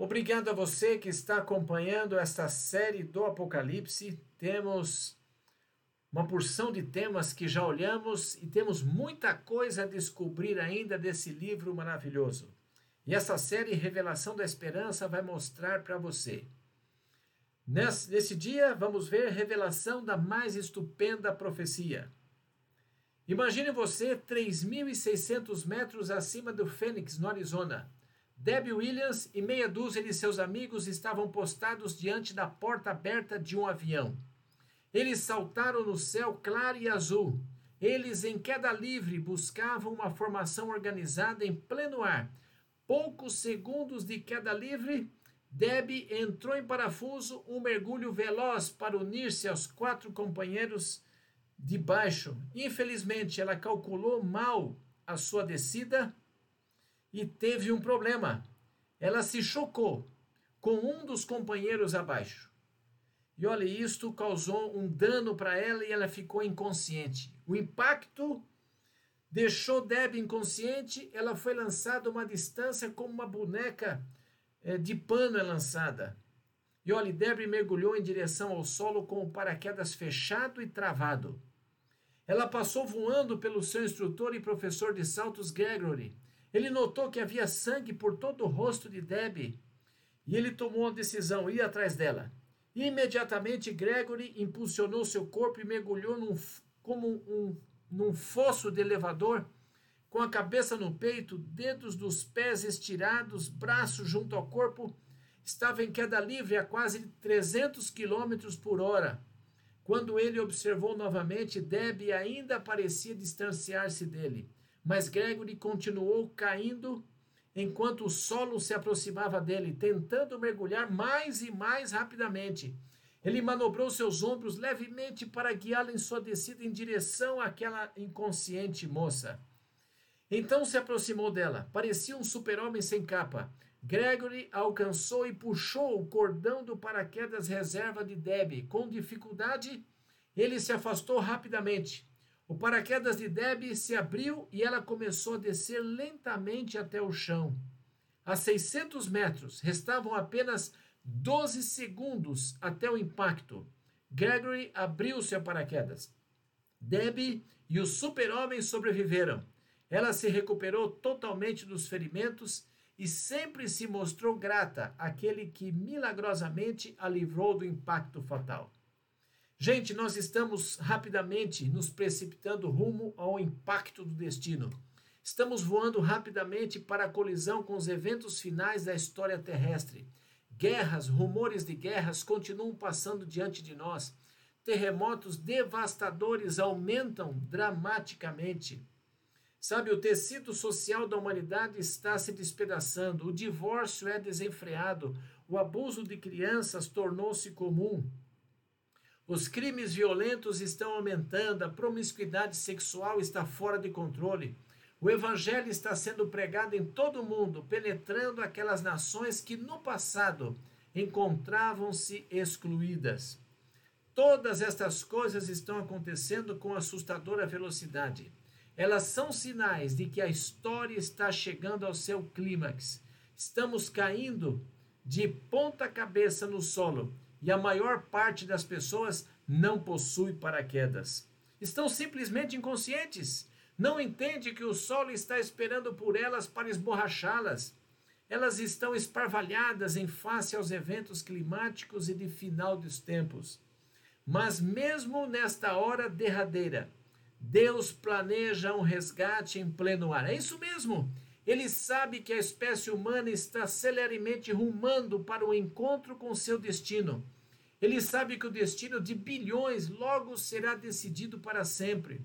Obrigado a você que está acompanhando esta série do Apocalipse. Temos uma porção de temas que já olhamos e temos muita coisa a descobrir ainda desse livro maravilhoso. E essa série Revelação da Esperança vai mostrar para você. Nesse, nesse dia, vamos ver revelação da mais estupenda profecia. Imagine você 3.600 metros acima do Fênix, no Arizona Debbie Williams e meia dúzia de seus amigos estavam postados diante da porta aberta de um avião. Eles saltaram no céu claro e azul. Eles, em queda livre, buscavam uma formação organizada em pleno ar. Poucos segundos de queda livre, Debbie entrou em parafuso, um mergulho veloz para unir-se aos quatro companheiros de baixo. Infelizmente, ela calculou mal a sua descida e teve um problema. Ela se chocou com um dos companheiros abaixo. E olha, isto causou um dano para ela e ela ficou inconsciente. O impacto deixou Deb inconsciente, ela foi lançada uma distância como uma boneca é, de pano é lançada. E olha, Deb mergulhou em direção ao solo com o paraquedas fechado e travado. Ela passou voando pelo seu instrutor e professor de saltos Gregory ele notou que havia sangue por todo o rosto de Debbie e ele tomou a decisão, ir atrás dela. Imediatamente, Gregory impulsionou seu corpo e mergulhou num, como um, num fosso de elevador, com a cabeça no peito, dedos dos pés estirados, braços junto ao corpo. Estava em queda livre a quase 300 quilômetros por hora. Quando ele observou novamente, Debbie ainda parecia distanciar-se dele mas Gregory continuou caindo enquanto o solo se aproximava dele, tentando mergulhar mais e mais rapidamente. Ele manobrou seus ombros levemente para guiá-la em sua descida em direção àquela inconsciente moça. Então se aproximou dela. Parecia um super-homem sem capa. Gregory alcançou e puxou o cordão do paraquedas reserva de Debbie. Com dificuldade, ele se afastou rapidamente. O paraquedas de Debbie se abriu e ela começou a descer lentamente até o chão. A 600 metros, restavam apenas 12 segundos até o impacto. Gregory abriu seu paraquedas. Debbie e o super-homem sobreviveram. Ela se recuperou totalmente dos ferimentos e sempre se mostrou grata àquele que milagrosamente a livrou do impacto fatal. Gente, nós estamos rapidamente nos precipitando rumo ao impacto do destino. Estamos voando rapidamente para a colisão com os eventos finais da história terrestre. Guerras, rumores de guerras continuam passando diante de nós. Terremotos devastadores aumentam dramaticamente. Sabe, o tecido social da humanidade está se despedaçando, o divórcio é desenfreado, o abuso de crianças tornou-se comum. Os crimes violentos estão aumentando, a promiscuidade sexual está fora de controle. O evangelho está sendo pregado em todo o mundo, penetrando aquelas nações que no passado encontravam-se excluídas. Todas estas coisas estão acontecendo com assustadora velocidade. Elas são sinais de que a história está chegando ao seu clímax. Estamos caindo de ponta cabeça no solo e a maior parte das pessoas não possui paraquedas. Estão simplesmente inconscientes. Não entende que o solo está esperando por elas para esborrachá-las. Elas estão esparvalhadas em face aos eventos climáticos e de final dos tempos. Mas mesmo nesta hora derradeira, Deus planeja um resgate em pleno ar. É isso mesmo. Ele sabe que a espécie humana está celeremente rumando para o encontro com seu destino. Ele sabe que o destino de bilhões logo será decidido para sempre.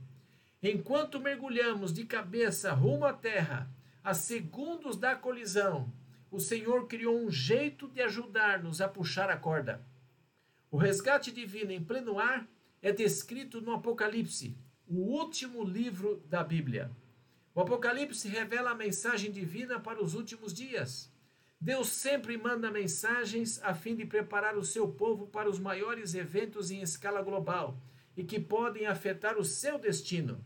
Enquanto mergulhamos de cabeça rumo à terra, a segundos da colisão, o Senhor criou um jeito de ajudar-nos a puxar a corda. O resgate divino em pleno ar é descrito no Apocalipse, o último livro da Bíblia. O Apocalipse revela a mensagem divina para os últimos dias. Deus sempre manda mensagens a fim de preparar o seu povo para os maiores eventos em escala global e que podem afetar o seu destino.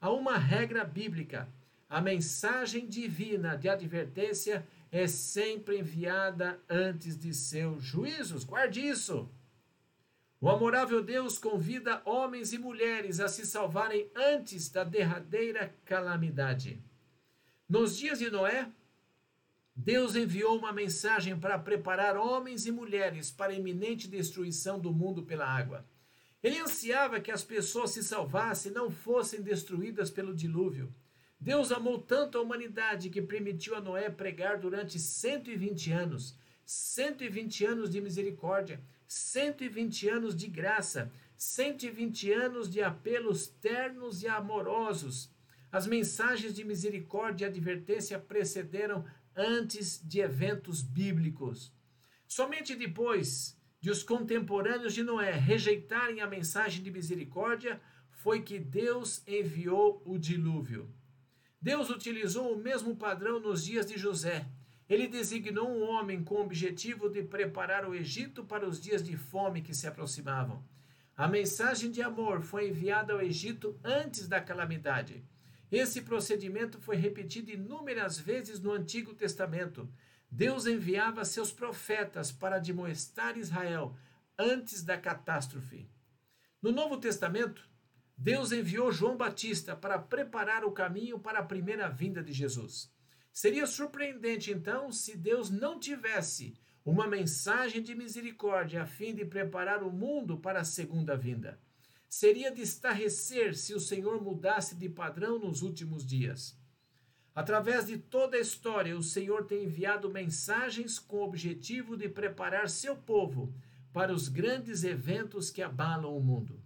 Há uma regra bíblica: a mensagem divina de advertência é sempre enviada antes de seus juízos. Guarde isso. O amorável Deus convida homens e mulheres a se salvarem antes da derradeira calamidade. Nos dias de Noé, Deus enviou uma mensagem para preparar homens e mulheres para a iminente destruição do mundo pela água. Ele ansiava que as pessoas se salvassem e não fossem destruídas pelo dilúvio. Deus amou tanto a humanidade que permitiu a Noé pregar durante 120 anos 120 anos de misericórdia, 120 anos de graça, 120 anos de apelos ternos e amorosos. As mensagens de misericórdia e advertência precederam antes de eventos bíblicos. Somente depois de os contemporâneos de Noé rejeitarem a mensagem de misericórdia, foi que Deus enviou o dilúvio. Deus utilizou o mesmo padrão nos dias de José. Ele designou um homem com o objetivo de preparar o Egito para os dias de fome que se aproximavam. A mensagem de amor foi enviada ao Egito antes da calamidade. Esse procedimento foi repetido inúmeras vezes no Antigo Testamento. Deus enviava seus profetas para admoestar Israel antes da catástrofe. No Novo Testamento, Deus enviou João Batista para preparar o caminho para a primeira vinda de Jesus. Seria surpreendente, então, se Deus não tivesse uma mensagem de misericórdia a fim de preparar o mundo para a segunda vinda. Seria de estarrecer se o Senhor mudasse de padrão nos últimos dias. Através de toda a história, o Senhor tem enviado mensagens com o objetivo de preparar seu povo para os grandes eventos que abalam o mundo.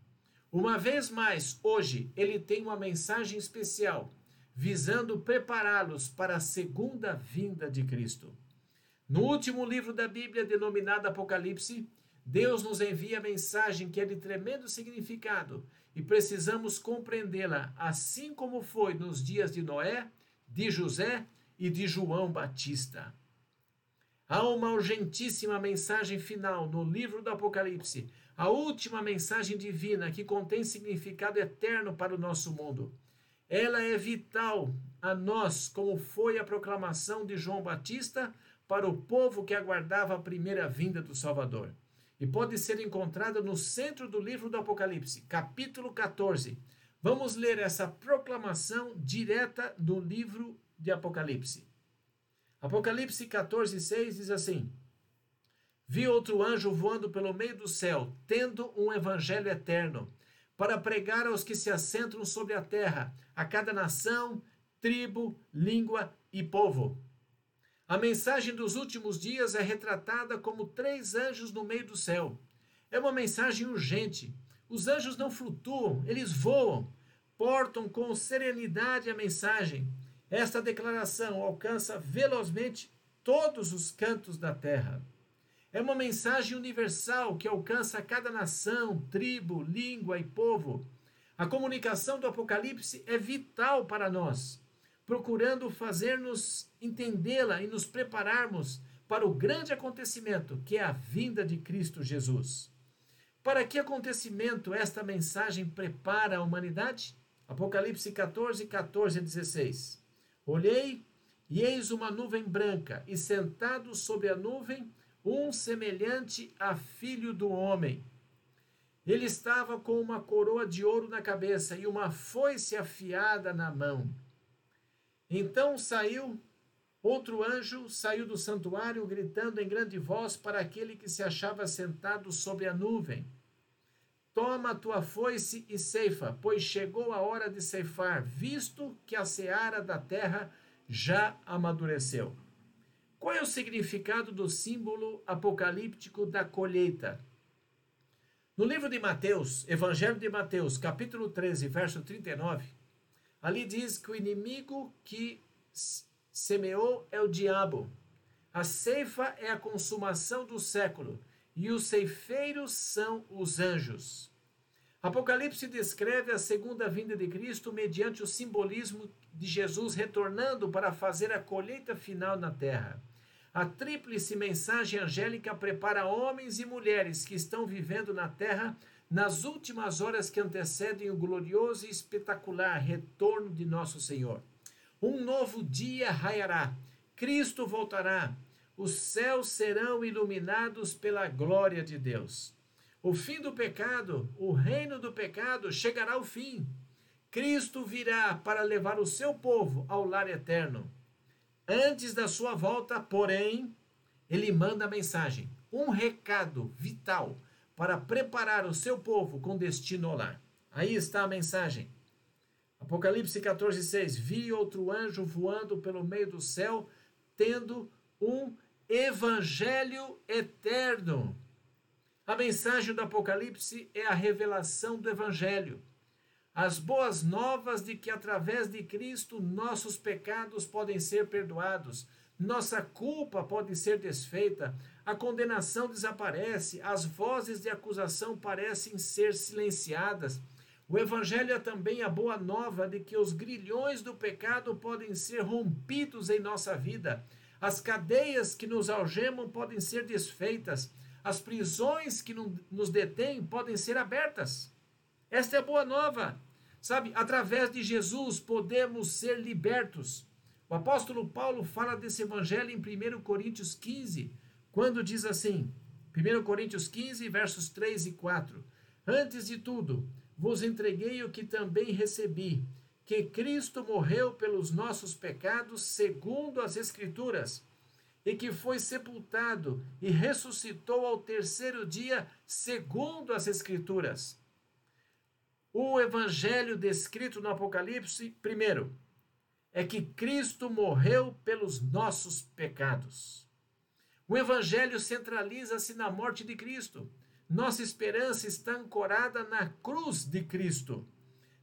Uma vez mais, hoje, ele tem uma mensagem especial, visando prepará-los para a segunda vinda de Cristo. No último livro da Bíblia, denominado Apocalipse, Deus nos envia a mensagem que é de tremendo significado e precisamos compreendê-la, assim como foi nos dias de Noé, de José e de João Batista. Há uma urgentíssima mensagem final no livro do Apocalipse, a última mensagem divina que contém significado eterno para o nosso mundo. Ela é vital a nós, como foi a proclamação de João Batista para o povo que aguardava a primeira vinda do Salvador. E pode ser encontrada no centro do livro do Apocalipse, capítulo 14. Vamos ler essa proclamação direta do livro de Apocalipse. Apocalipse 14, 6 diz assim: Vi outro anjo voando pelo meio do céu, tendo um evangelho eterno, para pregar aos que se assentam sobre a terra, a cada nação, tribo, língua e povo. A mensagem dos últimos dias é retratada como três anjos no meio do céu. É uma mensagem urgente. Os anjos não flutuam, eles voam, portam com serenidade a mensagem esta declaração alcança velozmente todos os cantos da terra. É uma mensagem universal que alcança cada nação, tribo, língua e povo. A comunicação do Apocalipse é vital para nós, procurando fazer-nos entendê-la e nos prepararmos para o grande acontecimento que é a vinda de Cristo Jesus. Para que acontecimento esta mensagem prepara a humanidade? Apocalipse 14, 14 a 16. Olhei, e eis uma nuvem branca, e sentado sobre a nuvem, um semelhante a filho do homem. Ele estava com uma coroa de ouro na cabeça e uma foice afiada na mão. Então saiu outro anjo, saiu do santuário, gritando em grande voz para aquele que se achava sentado sobre a nuvem: Toma tua foice e ceifa, pois chegou a hora de ceifar, visto que a seara da terra já amadureceu. Qual é o significado do símbolo apocalíptico da colheita? No livro de Mateus, Evangelho de Mateus, capítulo 13, verso 39, ali diz que o inimigo que semeou é o diabo. A ceifa é a consumação do século e os ceifeiros são os anjos. Apocalipse descreve a segunda vinda de Cristo mediante o simbolismo de Jesus retornando para fazer a colheita final na terra. A tríplice mensagem angélica prepara homens e mulheres que estão vivendo na terra nas últimas horas que antecedem o glorioso e espetacular retorno de nosso Senhor. Um novo dia raiará Cristo voltará. Os céus serão iluminados pela glória de Deus. O fim do pecado, o reino do pecado chegará ao fim. Cristo virá para levar o seu povo ao lar eterno. Antes da sua volta, porém, ele manda a mensagem, um recado vital para preparar o seu povo com destino lar. Aí está a mensagem. Apocalipse 14, 6. Vi outro anjo voando pelo meio do céu, tendo um evangelho eterno. A mensagem do Apocalipse é a revelação do evangelho. As boas novas de que através de Cristo nossos pecados podem ser perdoados, nossa culpa pode ser desfeita, a condenação desaparece, as vozes de acusação parecem ser silenciadas. O Evangelho é também a boa nova de que os grilhões do pecado podem ser rompidos em nossa vida, as cadeias que nos algemam podem ser desfeitas, as prisões que nos detêm podem ser abertas. Esta é a boa nova. Sabe, através de Jesus podemos ser libertos. O apóstolo Paulo fala desse evangelho em 1 Coríntios 15, quando diz assim: 1 Coríntios 15, versos 3 e 4. Antes de tudo, vos entreguei o que também recebi, que Cristo morreu pelos nossos pecados, segundo as Escrituras, e que foi sepultado e ressuscitou ao terceiro dia, segundo as Escrituras. O evangelho descrito no Apocalipse, primeiro, é que Cristo morreu pelos nossos pecados. O evangelho centraliza-se na morte de Cristo. Nossa esperança está ancorada na cruz de Cristo.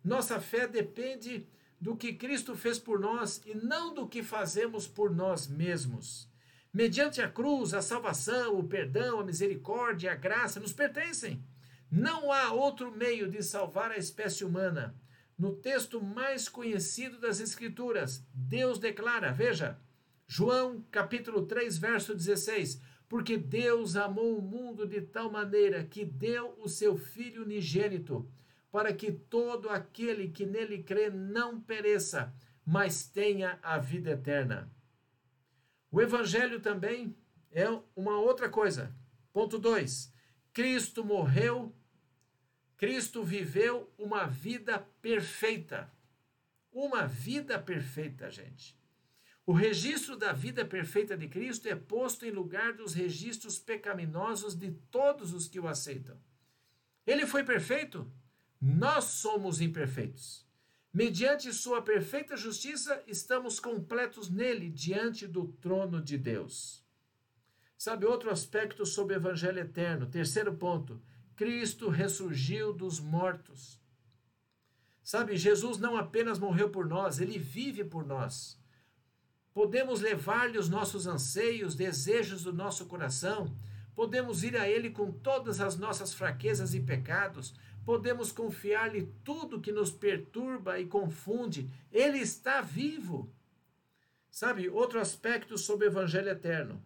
Nossa fé depende do que Cristo fez por nós e não do que fazemos por nós mesmos. Mediante a cruz, a salvação, o perdão, a misericórdia, a graça nos pertencem. Não há outro meio de salvar a espécie humana. No texto mais conhecido das Escrituras, Deus declara, veja, João capítulo 3, verso 16: porque Deus amou o mundo de tal maneira que deu o seu Filho unigênito, para que todo aquele que nele crê não pereça, mas tenha a vida eterna. O Evangelho também é uma outra coisa. Ponto 2. Cristo morreu, Cristo viveu uma vida perfeita. Uma vida perfeita, gente. O registro da vida perfeita de Cristo é posto em lugar dos registros pecaminosos de todos os que o aceitam. Ele foi perfeito, nós somos imperfeitos. Mediante sua perfeita justiça, estamos completos nele, diante do trono de Deus. Sabe outro aspecto sobre o Evangelho eterno? Terceiro ponto: Cristo ressurgiu dos mortos. Sabe, Jesus não apenas morreu por nós, ele vive por nós. Podemos levar-lhe os nossos anseios, desejos do nosso coração. Podemos ir a Ele com todas as nossas fraquezas e pecados. Podemos confiar-lhe tudo que nos perturba e confunde. Ele está vivo. Sabe, outro aspecto sobre o Evangelho eterno.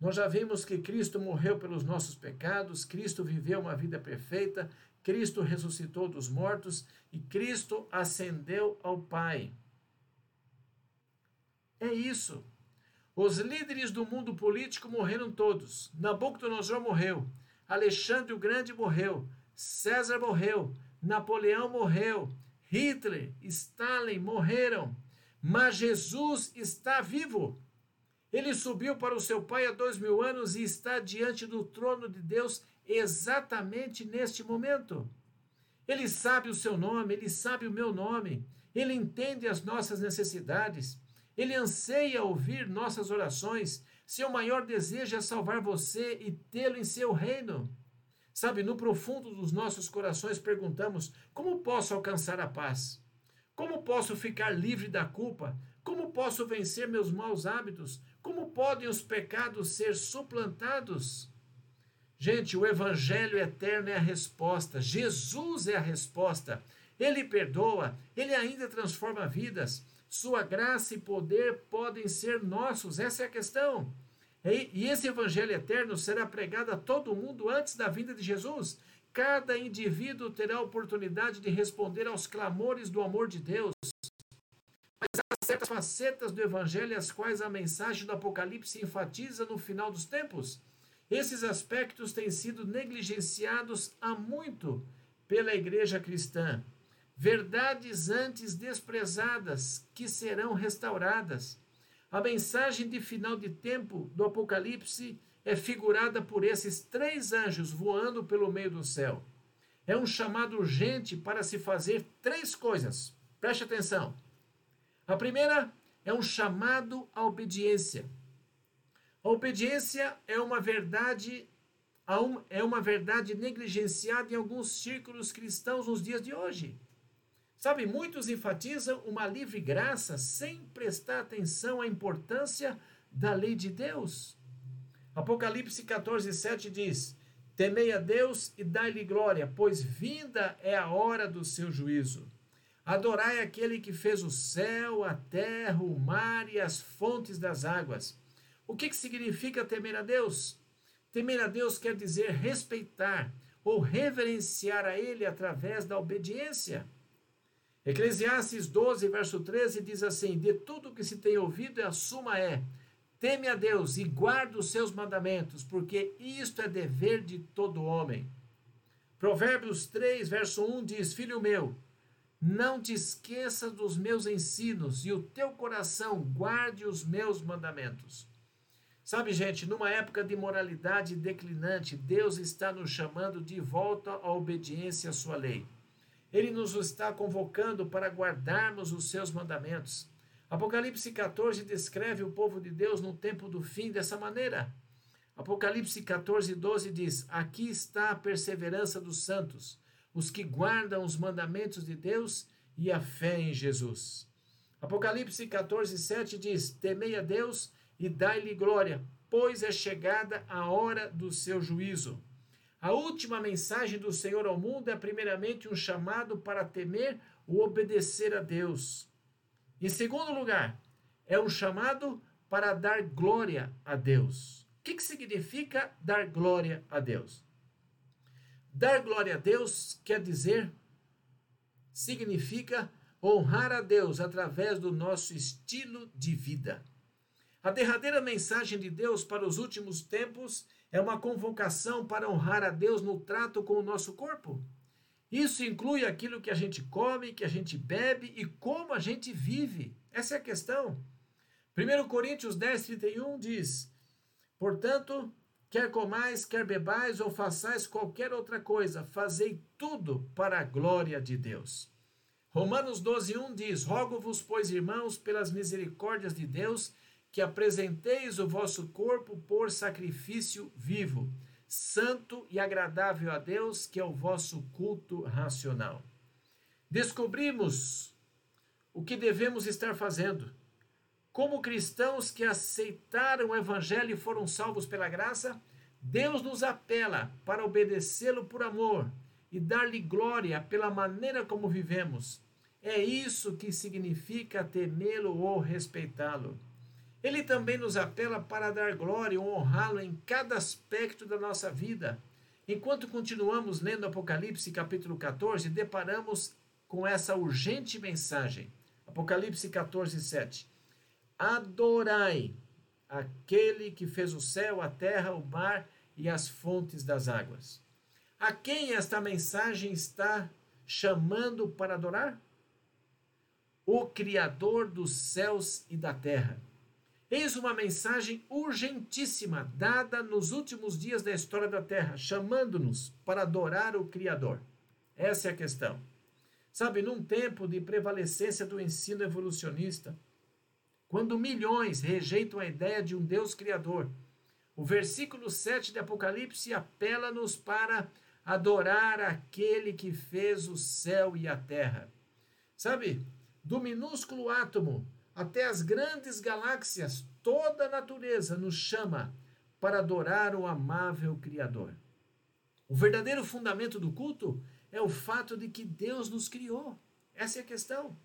Nós já vimos que Cristo morreu pelos nossos pecados, Cristo viveu uma vida perfeita, Cristo ressuscitou dos mortos e Cristo ascendeu ao Pai. É isso. Os líderes do mundo político morreram todos. Nabucodonosor morreu. Alexandre o Grande morreu. César morreu. Napoleão morreu. Hitler, Stalin morreram. Mas Jesus está vivo. Ele subiu para o seu Pai há dois mil anos e está diante do trono de Deus exatamente neste momento. Ele sabe o seu nome, ele sabe o meu nome, ele entende as nossas necessidades. Ele anseia ouvir nossas orações. Seu maior desejo é salvar você e tê-lo em seu reino. Sabe, no profundo dos nossos corações perguntamos: como posso alcançar a paz? Como posso ficar livre da culpa? Como posso vencer meus maus hábitos? Como podem os pecados ser suplantados? Gente, o Evangelho eterno é a resposta. Jesus é a resposta. Ele perdoa, ele ainda transforma vidas. Sua graça e poder podem ser nossos, essa é a questão. E esse evangelho eterno será pregado a todo mundo antes da vinda de Jesus. Cada indivíduo terá a oportunidade de responder aos clamores do amor de Deus. Certas facetas do Evangelho, as quais a mensagem do Apocalipse enfatiza no final dos tempos. Esses aspectos têm sido negligenciados há muito pela igreja cristã. Verdades antes desprezadas que serão restauradas. A mensagem de final de tempo do Apocalipse é figurada por esses três anjos voando pelo meio do céu. É um chamado urgente para se fazer três coisas. Preste atenção. A primeira é um chamado à obediência. A obediência é uma verdade é uma verdade negligenciada em alguns círculos cristãos nos dias de hoje. Sabe, muitos enfatizam uma livre graça sem prestar atenção à importância da lei de Deus. Apocalipse 14, 7 diz: Temei a Deus e dai-lhe glória, pois vinda é a hora do seu juízo. Adorai aquele que fez o céu, a terra, o mar e as fontes das águas. O que, que significa temer a Deus? Temer a Deus quer dizer respeitar ou reverenciar a Ele através da obediência. Eclesiastes 12, verso 13 diz assim: De tudo que se tem ouvido, a suma é: teme a Deus e guarda os seus mandamentos, porque isto é dever de todo homem. Provérbios 3, verso 1 diz: Filho meu, não te esqueças dos meus ensinos e o teu coração guarde os meus mandamentos. Sabe, gente, numa época de moralidade declinante, Deus está nos chamando de volta à obediência à sua lei. Ele nos está convocando para guardarmos os seus mandamentos. Apocalipse 14 descreve o povo de Deus no tempo do fim dessa maneira. Apocalipse 14, 12 diz: Aqui está a perseverança dos santos, os que guardam os mandamentos de Deus e a fé em Jesus. Apocalipse 14, 7 diz: Temei a Deus e dai-lhe glória, pois é chegada a hora do seu juízo. A última mensagem do Senhor ao mundo é primeiramente um chamado para temer ou obedecer a Deus. Em segundo lugar, é um chamado para dar glória a Deus. O que, que significa dar glória a Deus? Dar glória a Deus quer dizer, significa honrar a Deus através do nosso estilo de vida. A derradeira mensagem de Deus para os últimos tempos é uma convocação para honrar a Deus no trato com o nosso corpo. Isso inclui aquilo que a gente come, que a gente bebe e como a gente vive. Essa é a questão. 1 Coríntios 10, 31 diz: Portanto, quer comais, quer bebais ou façais qualquer outra coisa, fazei tudo para a glória de Deus. Romanos 12, 1 diz: Rogo-vos, pois, irmãos, pelas misericórdias de Deus, que apresenteis o vosso corpo por sacrifício vivo, santo e agradável a Deus, que é o vosso culto racional. Descobrimos o que devemos estar fazendo. Como cristãos que aceitaram o Evangelho e foram salvos pela graça, Deus nos apela para obedecê-lo por amor e dar-lhe glória pela maneira como vivemos. É isso que significa temê-lo ou respeitá-lo. Ele também nos apela para dar glória e honrá-lo em cada aspecto da nossa vida. Enquanto continuamos lendo Apocalipse capítulo 14, deparamos com essa urgente mensagem. Apocalipse 14, 7. Adorai aquele que fez o céu, a terra, o mar e as fontes das águas. A quem esta mensagem está chamando para adorar? O Criador dos céus e da terra. Eis uma mensagem urgentíssima dada nos últimos dias da história da Terra, chamando-nos para adorar o Criador. Essa é a questão. Sabe, num tempo de prevalecência do ensino evolucionista, quando milhões rejeitam a ideia de um Deus Criador, o versículo 7 de Apocalipse apela-nos para adorar aquele que fez o céu e a terra. Sabe, do minúsculo átomo até as grandes galáxias, toda a natureza nos chama para adorar o amável Criador. O verdadeiro fundamento do culto é o fato de que Deus nos criou. Essa é a questão.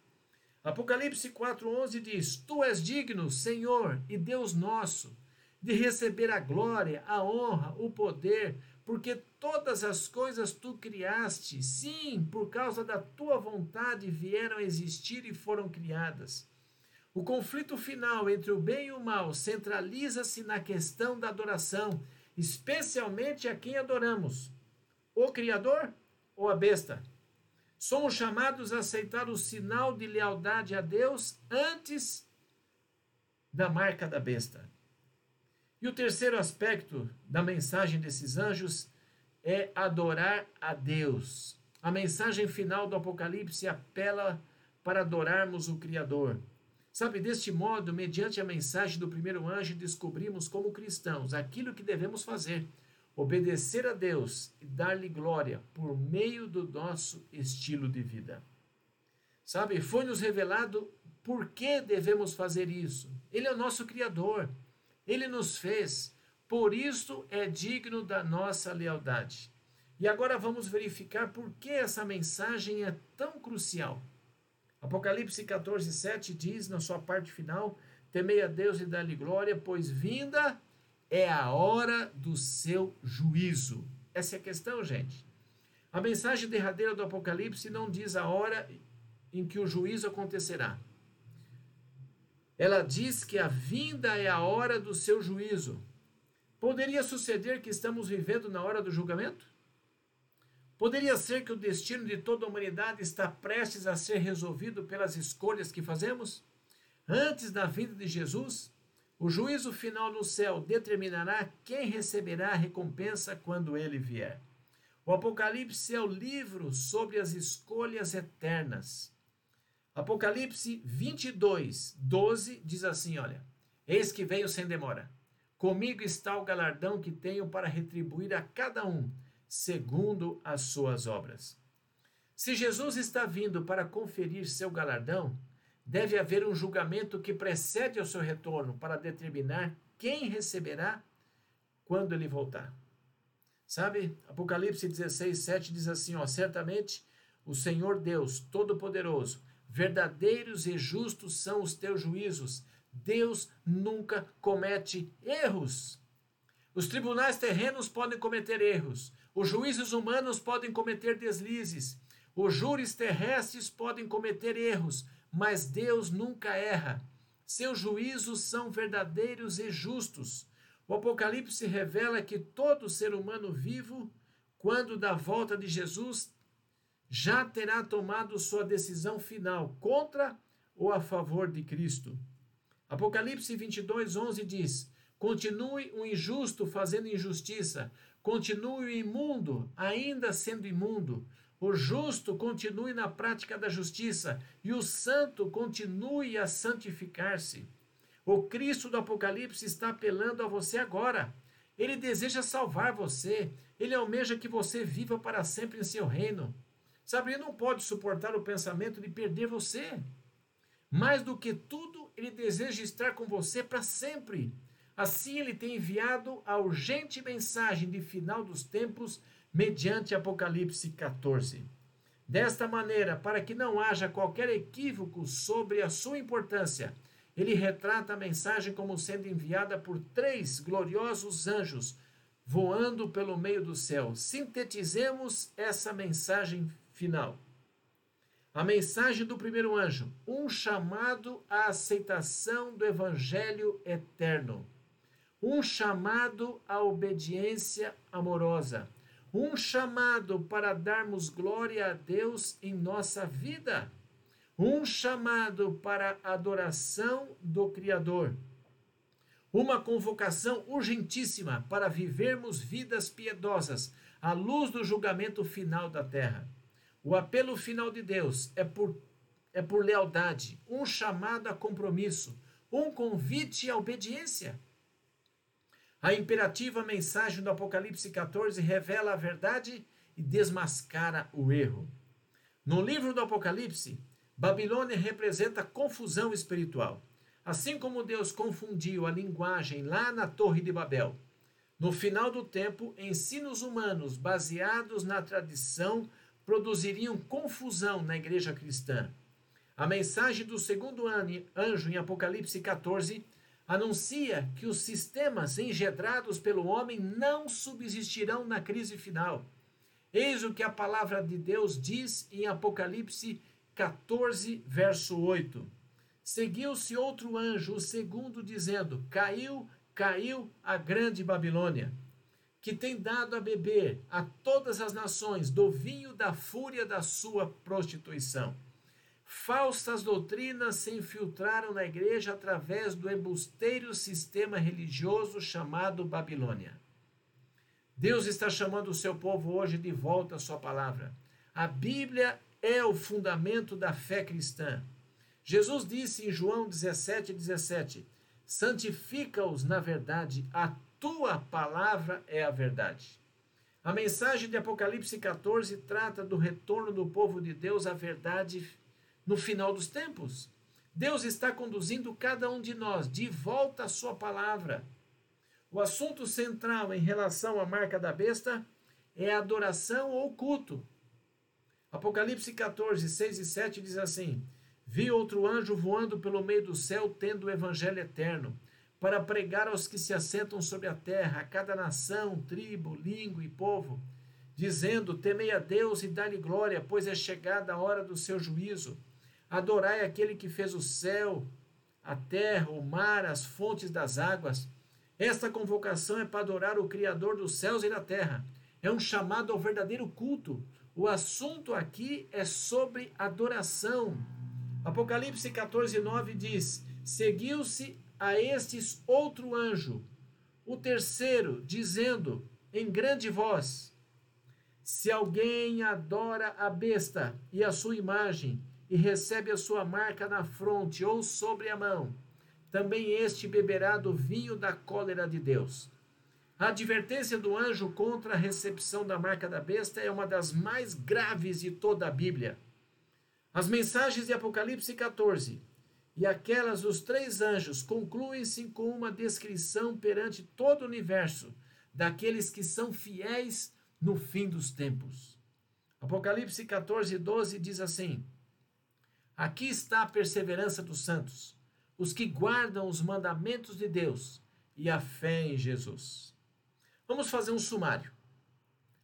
Apocalipse 4,11 diz: Tu és digno, Senhor e Deus nosso, de receber a glória, a honra, o poder, porque todas as coisas tu criaste, sim, por causa da tua vontade vieram a existir e foram criadas. O conflito final entre o bem e o mal centraliza-se na questão da adoração, especialmente a quem adoramos: o Criador ou a besta. Somos chamados a aceitar o sinal de lealdade a Deus antes da marca da besta. E o terceiro aspecto da mensagem desses anjos é adorar a Deus. A mensagem final do Apocalipse apela para adorarmos o Criador. Sabe, deste modo, mediante a mensagem do primeiro anjo, descobrimos como cristãos aquilo que devemos fazer: obedecer a Deus e dar-lhe glória por meio do nosso estilo de vida. Sabe, foi-nos revelado por que devemos fazer isso. Ele é o nosso Criador, ele nos fez, por isso é digno da nossa lealdade. E agora vamos verificar por que essa mensagem é tão crucial. Apocalipse 14, 7 diz na sua parte final: Temei a Deus e dá-lhe glória, pois vinda é a hora do seu juízo. Essa é a questão, gente. A mensagem derradeira do Apocalipse não diz a hora em que o juízo acontecerá. Ela diz que a vinda é a hora do seu juízo. Poderia suceder que estamos vivendo na hora do julgamento? Poderia ser que o destino de toda a humanidade está prestes a ser resolvido pelas escolhas que fazemos? Antes da vinda de Jesus, o juízo final no céu determinará quem receberá a recompensa quando ele vier. O Apocalipse é o livro sobre as escolhas eternas. Apocalipse 22, 12 diz assim: Olha, eis que venho sem demora. Comigo está o galardão que tenho para retribuir a cada um segundo as suas obras. Se Jesus está vindo para conferir seu galardão, deve haver um julgamento que precede ao seu retorno para determinar quem receberá quando ele voltar. Sabe, Apocalipse 16, 7 diz assim: ó, certamente o Senhor Deus Todo-Poderoso, verdadeiros e justos são os teus juízos. Deus nunca comete erros. Os tribunais terrenos podem cometer erros, os juízes humanos podem cometer deslizes, os júris terrestres podem cometer erros, mas Deus nunca erra. Seus juízos são verdadeiros e justos. O Apocalipse revela que todo ser humano vivo, quando da volta de Jesus, já terá tomado sua decisão final contra ou a favor de Cristo. Apocalipse 22, 11 diz: Continue o injusto fazendo injustiça, continue o imundo, ainda sendo imundo. O justo continue na prática da justiça e o santo continue a santificar-se. O Cristo do Apocalipse está apelando a você agora. Ele deseja salvar você. Ele almeja que você viva para sempre em seu reino. Sabe, ele não pode suportar o pensamento de perder você. Mais do que tudo, ele deseja estar com você para sempre. Assim, ele tem enviado a urgente mensagem de final dos tempos mediante Apocalipse 14. Desta maneira, para que não haja qualquer equívoco sobre a sua importância, ele retrata a mensagem como sendo enviada por três gloriosos anjos voando pelo meio do céu. Sintetizemos essa mensagem final. A mensagem do primeiro anjo, um chamado à aceitação do evangelho eterno um chamado à obediência amorosa, um chamado para darmos glória a Deus em nossa vida, um chamado para adoração do Criador, uma convocação urgentíssima para vivermos vidas piedosas à luz do julgamento final da terra. O apelo final de Deus é por, é por lealdade, um chamado a compromisso, um convite à obediência. A imperativa mensagem do Apocalipse 14 revela a verdade e desmascara o erro. No livro do Apocalipse, Babilônia representa confusão espiritual. Assim como Deus confundiu a linguagem lá na Torre de Babel. No final do tempo, ensinos humanos baseados na tradição produziriam confusão na igreja cristã. A mensagem do segundo anjo em Apocalipse 14 anuncia que os sistemas engendrados pelo homem não subsistirão na crise final. Eis o que a palavra de Deus diz em Apocalipse 14, verso 8. Seguiu-se outro anjo, o segundo, dizendo: Caiu, caiu a grande Babilônia, que tem dado a beber a todas as nações do vinho da fúria da sua prostituição. Falsas doutrinas se infiltraram na igreja através do embusteiro sistema religioso chamado Babilônia. Deus está chamando o seu povo hoje de volta à sua palavra. A Bíblia é o fundamento da fé cristã. Jesus disse em João 17, 17: Santifica-os na verdade, a tua palavra é a verdade. A mensagem de Apocalipse 14 trata do retorno do povo de Deus à verdade no final dos tempos. Deus está conduzindo cada um de nós de volta à sua palavra. O assunto central em relação à marca da besta é a adoração ou culto. Apocalipse 14, 6 e 7 diz assim: Vi outro anjo voando pelo meio do céu, tendo o evangelho eterno, para pregar aos que se assentam sobre a terra, a cada nação, tribo, língua e povo, dizendo: Temei a Deus e dá-lhe glória, pois é chegada a hora do seu juízo Adorai aquele que fez o céu, a terra, o mar, as fontes das águas. Esta convocação é para adorar o Criador dos céus e da terra. É um chamado ao verdadeiro culto. O assunto aqui é sobre adoração. Apocalipse 14, 9 diz: Seguiu-se a estes outro anjo, o terceiro, dizendo em grande voz: Se alguém adora a besta e a sua imagem, e recebe a sua marca na fronte ou sobre a mão, também este beberá do vinho da cólera de Deus. A advertência do anjo contra a recepção da marca da besta é uma das mais graves de toda a Bíblia. As mensagens de Apocalipse 14 e aquelas dos três anjos concluem-se com uma descrição perante todo o universo daqueles que são fiéis no fim dos tempos. Apocalipse 14, 12 diz assim: Aqui está a perseverança dos santos, os que guardam os mandamentos de Deus e a fé em Jesus. Vamos fazer um sumário.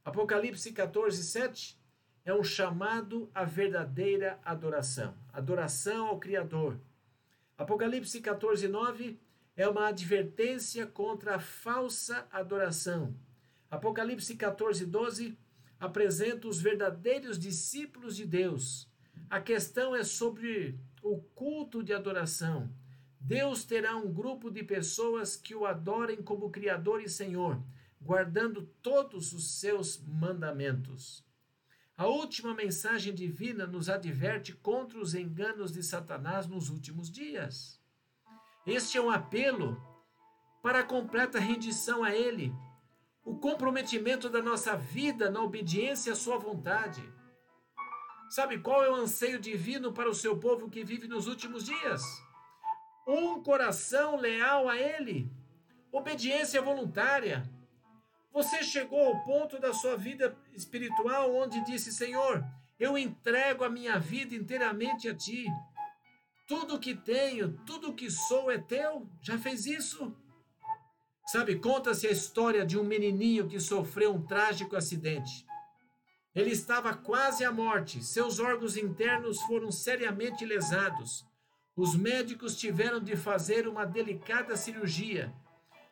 Apocalipse 14, 7 é um chamado à verdadeira adoração, adoração ao Criador. Apocalipse 14, 9 é uma advertência contra a falsa adoração. Apocalipse 14, 12 apresenta os verdadeiros discípulos de Deus a questão é sobre o culto de adoração. Deus terá um grupo de pessoas que o adorem como Criador e Senhor, guardando todos os seus mandamentos. A última mensagem divina nos adverte contra os enganos de Satanás nos últimos dias. Este é um apelo para a completa rendição a Ele, o comprometimento da nossa vida na obediência à Sua vontade. Sabe qual é o anseio divino para o seu povo que vive nos últimos dias? Um coração leal a Ele, obediência voluntária. Você chegou ao ponto da sua vida espiritual onde disse: Senhor, eu entrego a minha vida inteiramente a Ti. Tudo que tenho, tudo que sou é Teu. Já fez isso? Sabe, conta-se a história de um menininho que sofreu um trágico acidente. Ele estava quase à morte, seus órgãos internos foram seriamente lesados. Os médicos tiveram de fazer uma delicada cirurgia.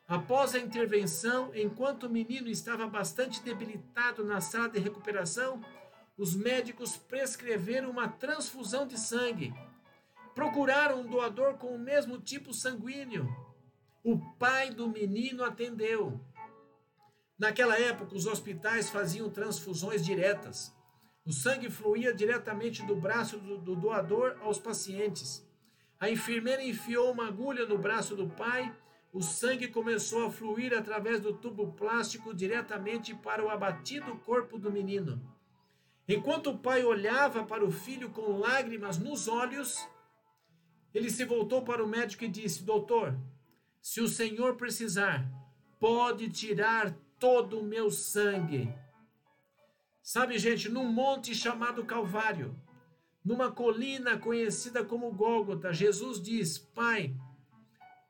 Após a intervenção, enquanto o menino estava bastante debilitado na sala de recuperação, os médicos prescreveram uma transfusão de sangue. Procuraram um doador com o mesmo tipo sanguíneo. O pai do menino atendeu. Naquela época, os hospitais faziam transfusões diretas. O sangue fluía diretamente do braço do, do doador aos pacientes. A enfermeira enfiou uma agulha no braço do pai, o sangue começou a fluir através do tubo plástico diretamente para o abatido corpo do menino. Enquanto o pai olhava para o filho com lágrimas nos olhos, ele se voltou para o médico e disse: Doutor, se o senhor precisar, pode tirar todo o meu sangue. Sabe, gente, num monte chamado Calvário, numa colina conhecida como Gólgota, Jesus diz: Pai,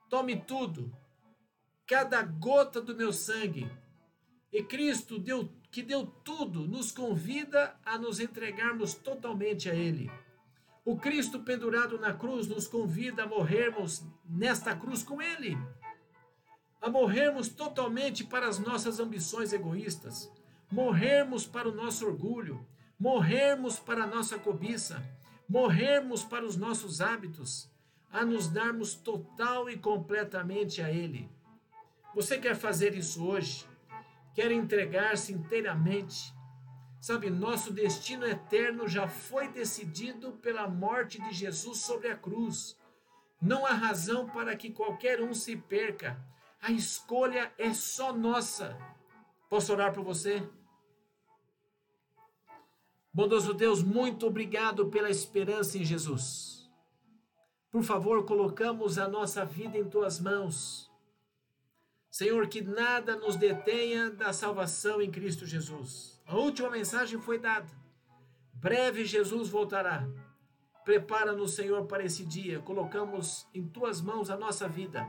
tome tudo, cada gota do meu sangue. E Cristo, deu, que deu tudo, nos convida a nos entregarmos totalmente a Ele. O Cristo pendurado na cruz nos convida a morrermos nesta cruz com Ele, a morrermos totalmente para as nossas ambições egoístas, morrermos para o nosso orgulho, morrermos para a nossa cobiça, morrermos para os nossos hábitos, a nos darmos total e completamente a Ele. Você quer fazer isso hoje? Quer entregar-se inteiramente? Sabe, nosso destino eterno já foi decidido pela morte de Jesus sobre a cruz. Não há razão para que qualquer um se perca. A escolha é só nossa. Posso orar por você? Bondoso Deus, muito obrigado pela esperança em Jesus. Por favor, colocamos a nossa vida em tuas mãos. Senhor, que nada nos detenha da salvação em Cristo Jesus. A última mensagem foi dada. Breve Jesus voltará. Prepara-nos, Senhor, para esse dia. Colocamos em tuas mãos a nossa vida.